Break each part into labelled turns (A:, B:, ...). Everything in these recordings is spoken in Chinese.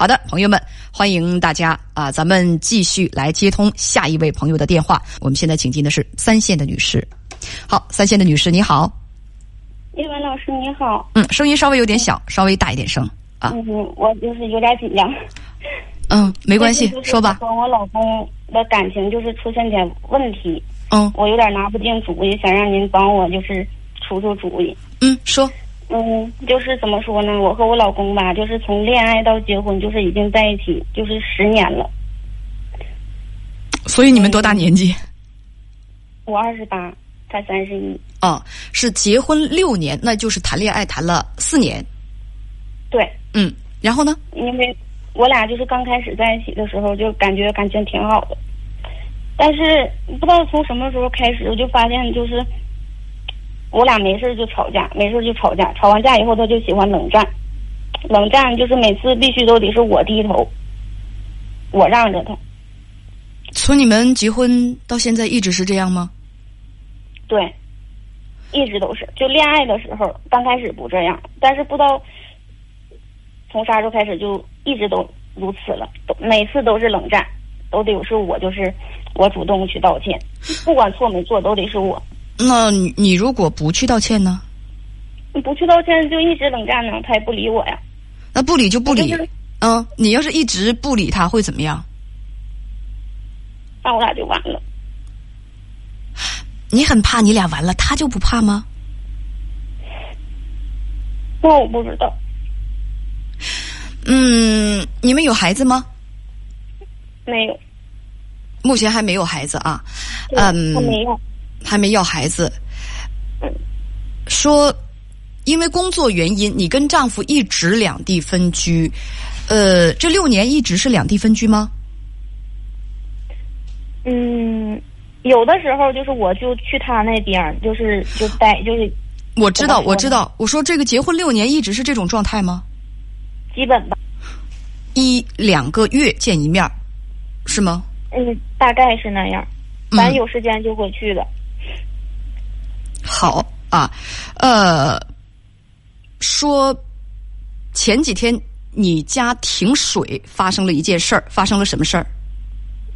A: 好的，朋友们，欢迎大家啊，咱们继续来接通下一位朋友的电话。我们现在请进的是三线的女士。好，三线的女士你好，
B: 叶文老师你好。
A: 嗯，声音稍微有点小，稍微大一点声啊。
B: 嗯，我就是有点紧张。
A: 嗯，没关系，说吧。
B: 和我老公的感情就是出现点问题。
A: 嗯，
B: 我有点拿不定主意，想让您帮我就是出出主意。
A: 嗯，说。
B: 嗯，就是怎么说呢？我和我老公吧，就是从恋爱到结婚，就是已经在一起就是十年了。
A: 所以你们多大年纪？
B: 我二十八，他三十一。
A: 哦，是结婚六年，那就是谈恋爱谈了四年。
B: 对。
A: 嗯，然后呢？
B: 因为我俩就是刚开始在一起的时候，就感觉感情挺好的，但是不知道从什么时候开始，我就发现就是。我俩没事就吵架，没事就吵架。吵完架以后，他就喜欢冷战。冷战就是每次必须都得是我低头，我让着他。
A: 从你们结婚到现在一直是这样吗？
B: 对，一直都是。就恋爱的时候，刚开始不这样，但是不知道从啥时候开始就一直都如此了。都每次都是冷战，都得是我就是我主动去道歉，不管错没错都得是我。
A: 那你如果不去道歉呢？
B: 你不去道歉就一直冷战呢，他也不理我呀。
A: 那不理就不理，嗯，你要是一直不理他会怎么样？
B: 那我俩就完了。
A: 你很怕你俩完了，他就不怕吗？
B: 那我不知道。
A: 嗯，你们有孩子吗？
B: 没有。
A: 目前还没有孩子啊。嗯。
B: 没有。
A: 还没要孩子，说因为工作原因，你跟丈夫一直两地分居，呃，这六年一直是两地分居吗？
B: 嗯，有的时候就是我就去他那边，就是就待就是。
A: 我知道，我知道。我说这个结婚六年一直是这种状态吗？
B: 基本吧。
A: 一两个月见一面，是吗？
B: 嗯，大概是那样。咱有时间就会去的。
A: 好啊，呃，说前几天你家停水发生了一件事儿，发生了什么事儿？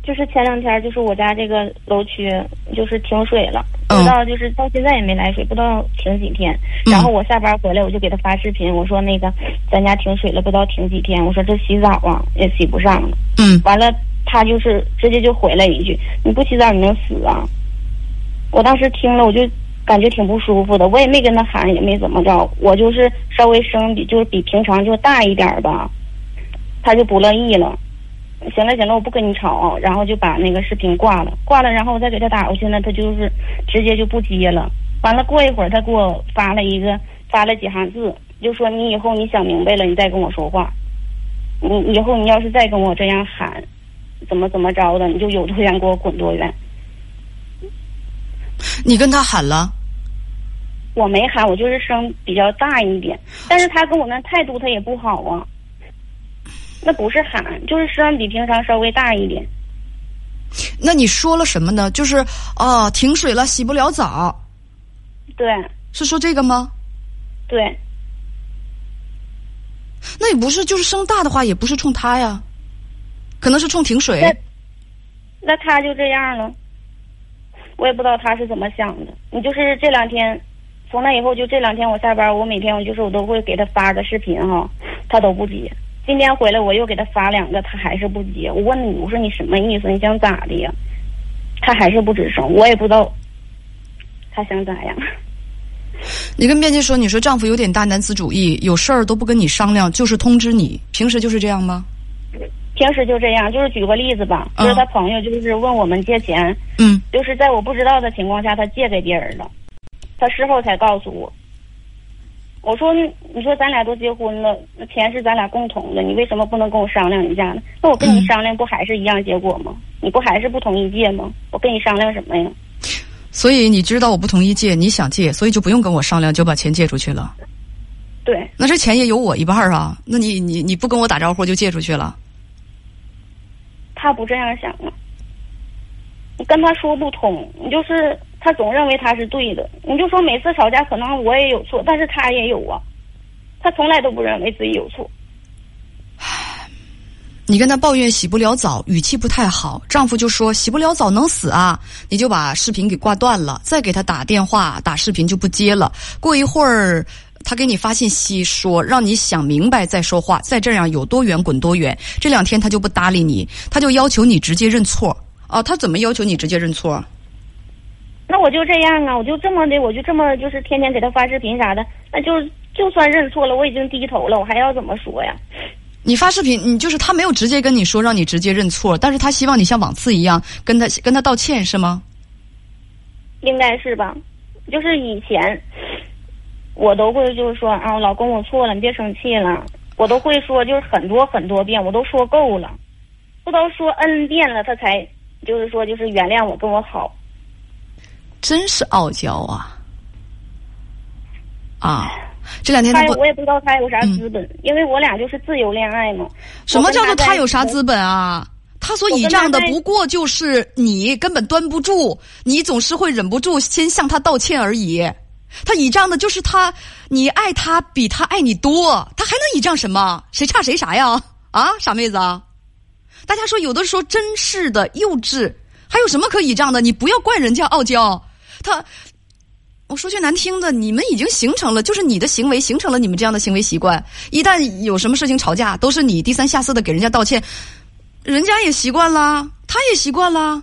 B: 就是前两天，就是我家这个楼区就是停水了，不知道就是到现在也没来水，不知道停几天。然后我下班回来，我就给他发视频，我说那个咱家停水了，不知道停几天。我说这洗澡啊也洗不上了。
A: 嗯。
B: 完了，他就是直接就回来一句：“你不洗澡你能死啊？”我当时听了，我就。感觉挺不舒服的，我也没跟他喊，也没怎么着，我就是稍微声比就是比平常就大一点吧，他就不乐意了。行了行了，我不跟你吵，然后就把那个视频挂了，挂了，然后我再给他打过去呢，他就是直接就不接了。完了过一会儿，他给我发了一个发了几行字，就说你以后你想明白了，你再跟我说话。你以后你要是再跟我这样喊，怎么怎么着的，你就有多远给我滚多远。
A: 你跟他喊了？
B: 我没喊，我就是声比较大一点。但是他跟我那态度他也不好啊。那不是喊，就是声比平常稍微大一点。
A: 那你说了什么呢？就是哦，停水了，洗不了澡。
B: 对。
A: 是说这个吗？
B: 对。
A: 那也不是，就是声大的话，也不是冲他呀，可能是冲停水。
B: 那他就这样了。我也不知道他是怎么想的。你就是这两天，从那以后就这两天，我下班，我每天我就是我都会给他发个视频哈，他都不接。今天回来我又给他发两个，他还是不接。我问你，我说你什么意思？你想咋的呀？他还是不吱声。我也不知道他想咋样。
A: 你跟编辑说，你说丈夫有点大男子主义，有事儿都不跟你商量，就是通知你。平时就是这样吗？
B: 平时就这样，就是举个例子吧，就是他朋友就是问我们借钱，
A: 嗯，
B: 就是在我不知道的情况下，他借给别人了，他事后才告诉我。我说，你说咱俩都结婚了，那钱是咱俩共同的，你为什么不能跟我商量一下呢？那我跟你商量，不还是一样结果吗？你不还是不同意借吗？我跟你商量什么呀？
A: 所以你知道我不同意借，你想借，所以就不用跟我商量，就把钱借出去了。
B: 对，
A: 那这钱也有我一半啊，那你你你不跟我打招呼就借出去了？
B: 他不这样想啊！你跟他说不通，你就是他总认为他是对的。你就说每次吵架可能我也有错，但是他也有啊，他从来都不认为自己有错。
A: 你跟他抱怨洗不了澡，语气不太好。丈夫就说洗不了澡能死啊，你就把视频给挂断了，再给他打电话打视频就不接了。过一会儿，他给你发信息说让你想明白再说话，再这样有多远滚多远。这两天他就不搭理你，他就要求你直接认错。哦，他怎么要求你直接认错？
B: 那我就这样啊，我就这么的，我就这么就是天天给他发视频啥的，那就就算认错了，我已经低头了，我还要怎么说呀？
A: 你发视频，你就是他没有直接跟你说让你直接认错，但是他希望你像往次一样跟他跟他道歉，是吗？
B: 应该是吧，就是以前我都会就是说啊，老公我错了，你别生气了，我都会说就是很多很多遍，我都说够了，不都说 n 遍了，他才就是说就是原谅我跟我好，
A: 真是傲娇啊啊！这两天他，
B: 我也不知道他有啥资本，因为我俩就是自由恋爱嘛。
A: 什么叫做他有啥资本啊？他所倚仗的不过就是你根本端不住，你总是会忍不住先向他道歉而已。他倚仗的就是他，你爱他比他爱你多，他还能倚仗什么？谁差谁啥呀？啊，傻妹子啊！大家说有的时候真是的幼稚，还有什么可倚仗的？你不要怪人家傲娇，他。我说句难听的，你们已经形成了，就是你的行为形成了你们这样的行为习惯。一旦有什么事情吵架，都是你低三下四的给人家道歉，人家也习惯了，他也习惯了。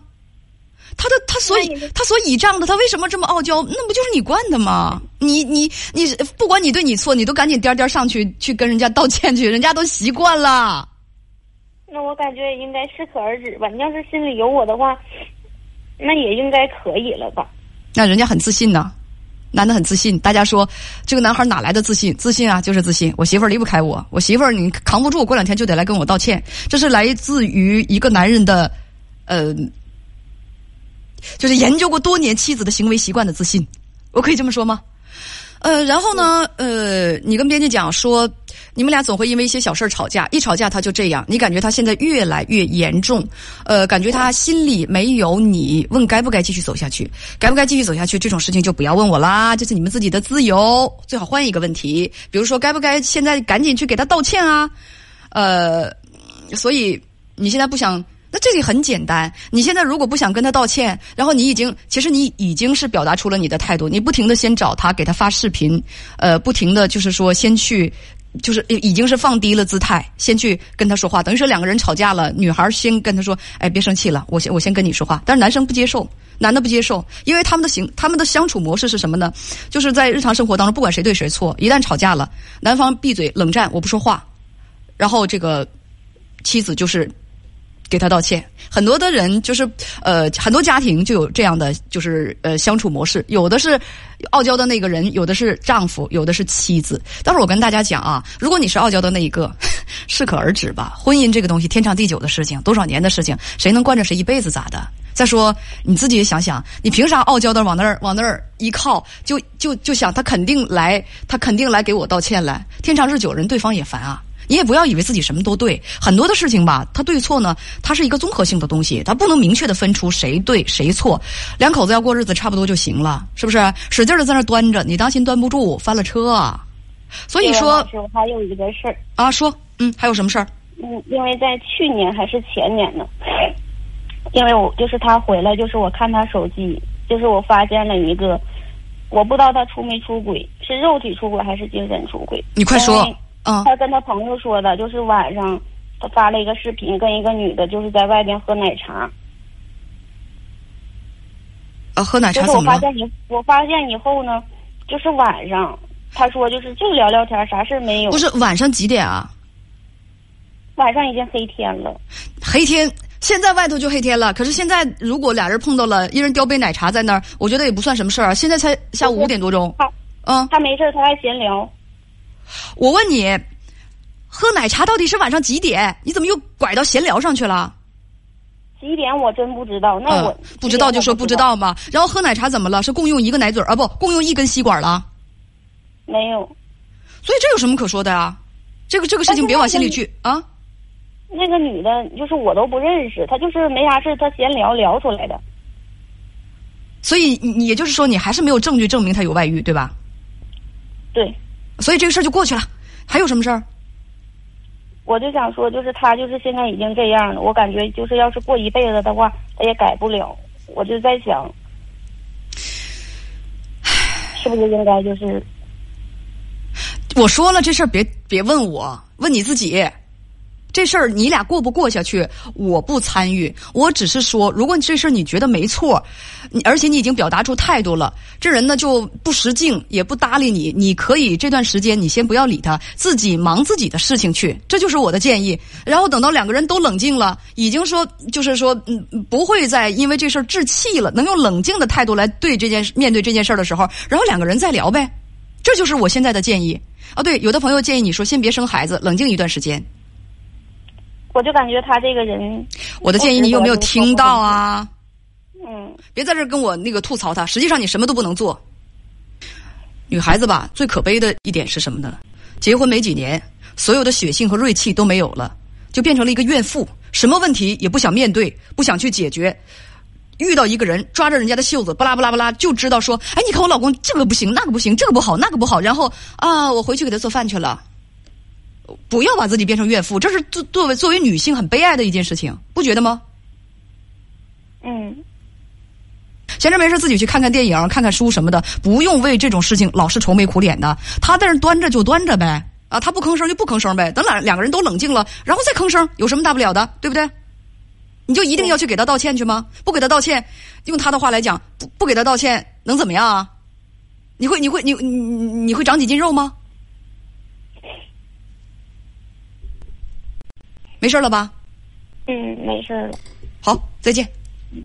A: 他的他所以他所倚仗的，他为什么这么傲娇？那不就是你惯的吗？你你你，不管你对你错，你都赶紧颠颠上去去跟人家道歉去，人家都习惯了。
B: 那我感觉应该适可而止吧。你要是心里有我的话，那也应该可以了吧？
A: 那人家很自信呢。男的很自信，大家说这个男孩哪来的自信？自信啊，就是自信。我媳妇儿离不开我，我媳妇儿你扛不住，过两天就得来跟我道歉。这是来自于一个男人的，呃，就是研究过多年妻子的行为习惯的自信。我可以这么说吗？呃，然后呢？呃，你跟编辑讲说，你们俩总会因为一些小事吵架，一吵架他就这样。你感觉他现在越来越严重，呃，感觉他心里没有你。问该不该继续走下去？该不该继续走下去？这种事情就不要问我啦，这是你们自己的自由。最好换一个问题，比如说该不该现在赶紧去给他道歉啊？呃，所以你现在不想。那这里很简单，你现在如果不想跟他道歉，然后你已经，其实你已经是表达出了你的态度，你不停的先找他给他发视频，呃，不停的就是说先去，就是已经是放低了姿态，先去跟他说话，等于说两个人吵架了，女孩先跟他说，哎，别生气了，我先我先跟你说话，但是男生不接受，男的不接受，因为他们的行他们的相处模式是什么呢？就是在日常生活当中，不管谁对谁错，一旦吵架了，男方闭嘴冷战，我不说话，然后这个妻子就是。给他道歉，很多的人就是呃，很多家庭就有这样的就是呃相处模式，有的是傲娇的那个人，有的是丈夫，有的是妻子。但是我跟大家讲啊，如果你是傲娇的那一个，适可而止吧。婚姻这个东西天长地久的事情，多少年的事情，谁能惯着谁一辈子咋的？再说你自己也想想，你凭啥傲娇的往那儿往那儿一靠，就就就想他肯定来，他肯定来给我道歉来。天长日久，人对方也烦啊。你也不要以为自己什么都对，很多的事情吧，它对错呢，它是一个综合性的东西，它不能明确的分出谁对谁错。两口子要过日子差不多就行了，是不是？使劲的在那端着，你当心端不住翻了车。所以说，
B: 还有一个事儿
A: 啊，说，嗯，还有什么事儿？
B: 嗯，因为在去年还是前年呢，因为我就是他回来，就是我看他手机，就是我发现了一个，我不知道他出没出轨，是肉体出轨还是精神出轨？
A: 你快说。
B: 嗯，他跟他朋友说的，就是晚上他发了一个视频，跟一个女的，就是在外边喝奶茶。
A: 啊，喝奶茶
B: 怎么了？我发现你我发现以后呢，就是晚上，他说就是就聊聊天，啥事没有。
A: 不是晚上几点啊？
B: 晚上已经黑天了。
A: 黑天，现在外头就黑天了。可是现在如果俩人碰到了，一人叼杯奶茶在那儿，我觉得也不算什么事儿啊。现在才下午五点多钟。嗯，
B: 他没事，他还闲聊。
A: 我问你，喝奶茶到底是晚上几点？你怎么又拐到闲聊上去了？
B: 几点我真不知道。那我
A: 不知道就说不知道嘛。然后喝奶茶怎么了？是共用一个奶嘴啊？不，共用一根吸管了？
B: 没有。
A: 所以这有什么可说的啊？这个这个事情别往心里去啊。
B: 那个女的，就是我都不认识，她就是没啥事，她闲聊聊出来的。
A: 所以你也就是说，你还是没有证据证明她有外遇，对吧？
B: 对。
A: 所以这个事儿就过去了，还有什么事儿？
B: 我就想说，就是他就是现在已经这样了，我感觉就是要是过一辈子的话，他也改不了。我就在想，是不是应该就是
A: 我说了这事儿，别别问我，问你自己。这事儿你俩过不过下去，我不参与。我只是说，如果这事儿你觉得没错，而且你已经表达出态度了，这人呢就不识敬，也不搭理你。你可以这段时间你先不要理他，自己忙自己的事情去，这就是我的建议。然后等到两个人都冷静了，已经说就是说，嗯，不会再因为这事儿置气了，能用冷静的态度来对这件面对这件事儿的时候，然后两个人再聊呗。这就是我现在的建议。啊，对，有的朋友建议你说先别生孩子，冷静一段时间。
B: 我就感觉他这个人，
A: 我的建议你有没有听到啊？
B: 嗯，
A: 别在这儿跟我那个吐槽他，实际上你什么都不能做。女孩子吧，最可悲的一点是什么呢？结婚没几年，所有的血性和锐气都没有了，就变成了一个怨妇，什么问题也不想面对，不想去解决。遇到一个人，抓着人家的袖子，巴拉巴拉巴拉，就知道说：“哎，你看我老公这个不行，那个不行，这个不好，那个不好。”然后啊，我回去给他做饭去了。不要把自己变成怨妇，这是作作为作为女性很悲哀的一件事情，不觉得吗？
B: 嗯，
A: 闲着没事自己去看看电影、看看书什么的，不用为这种事情老是愁眉苦脸的。他在那端着就端着呗，啊，他不吭声就不吭声呗。等两两个人都冷静了，然后再吭声，有什么大不了的，对不对？你就一定要去给他道歉去吗？不给他道歉，用他的话来讲，不不给他道歉能怎么样啊？你会你会你你你会长几斤肉吗？没事了吧？
B: 嗯，没事了。
A: 好，再见。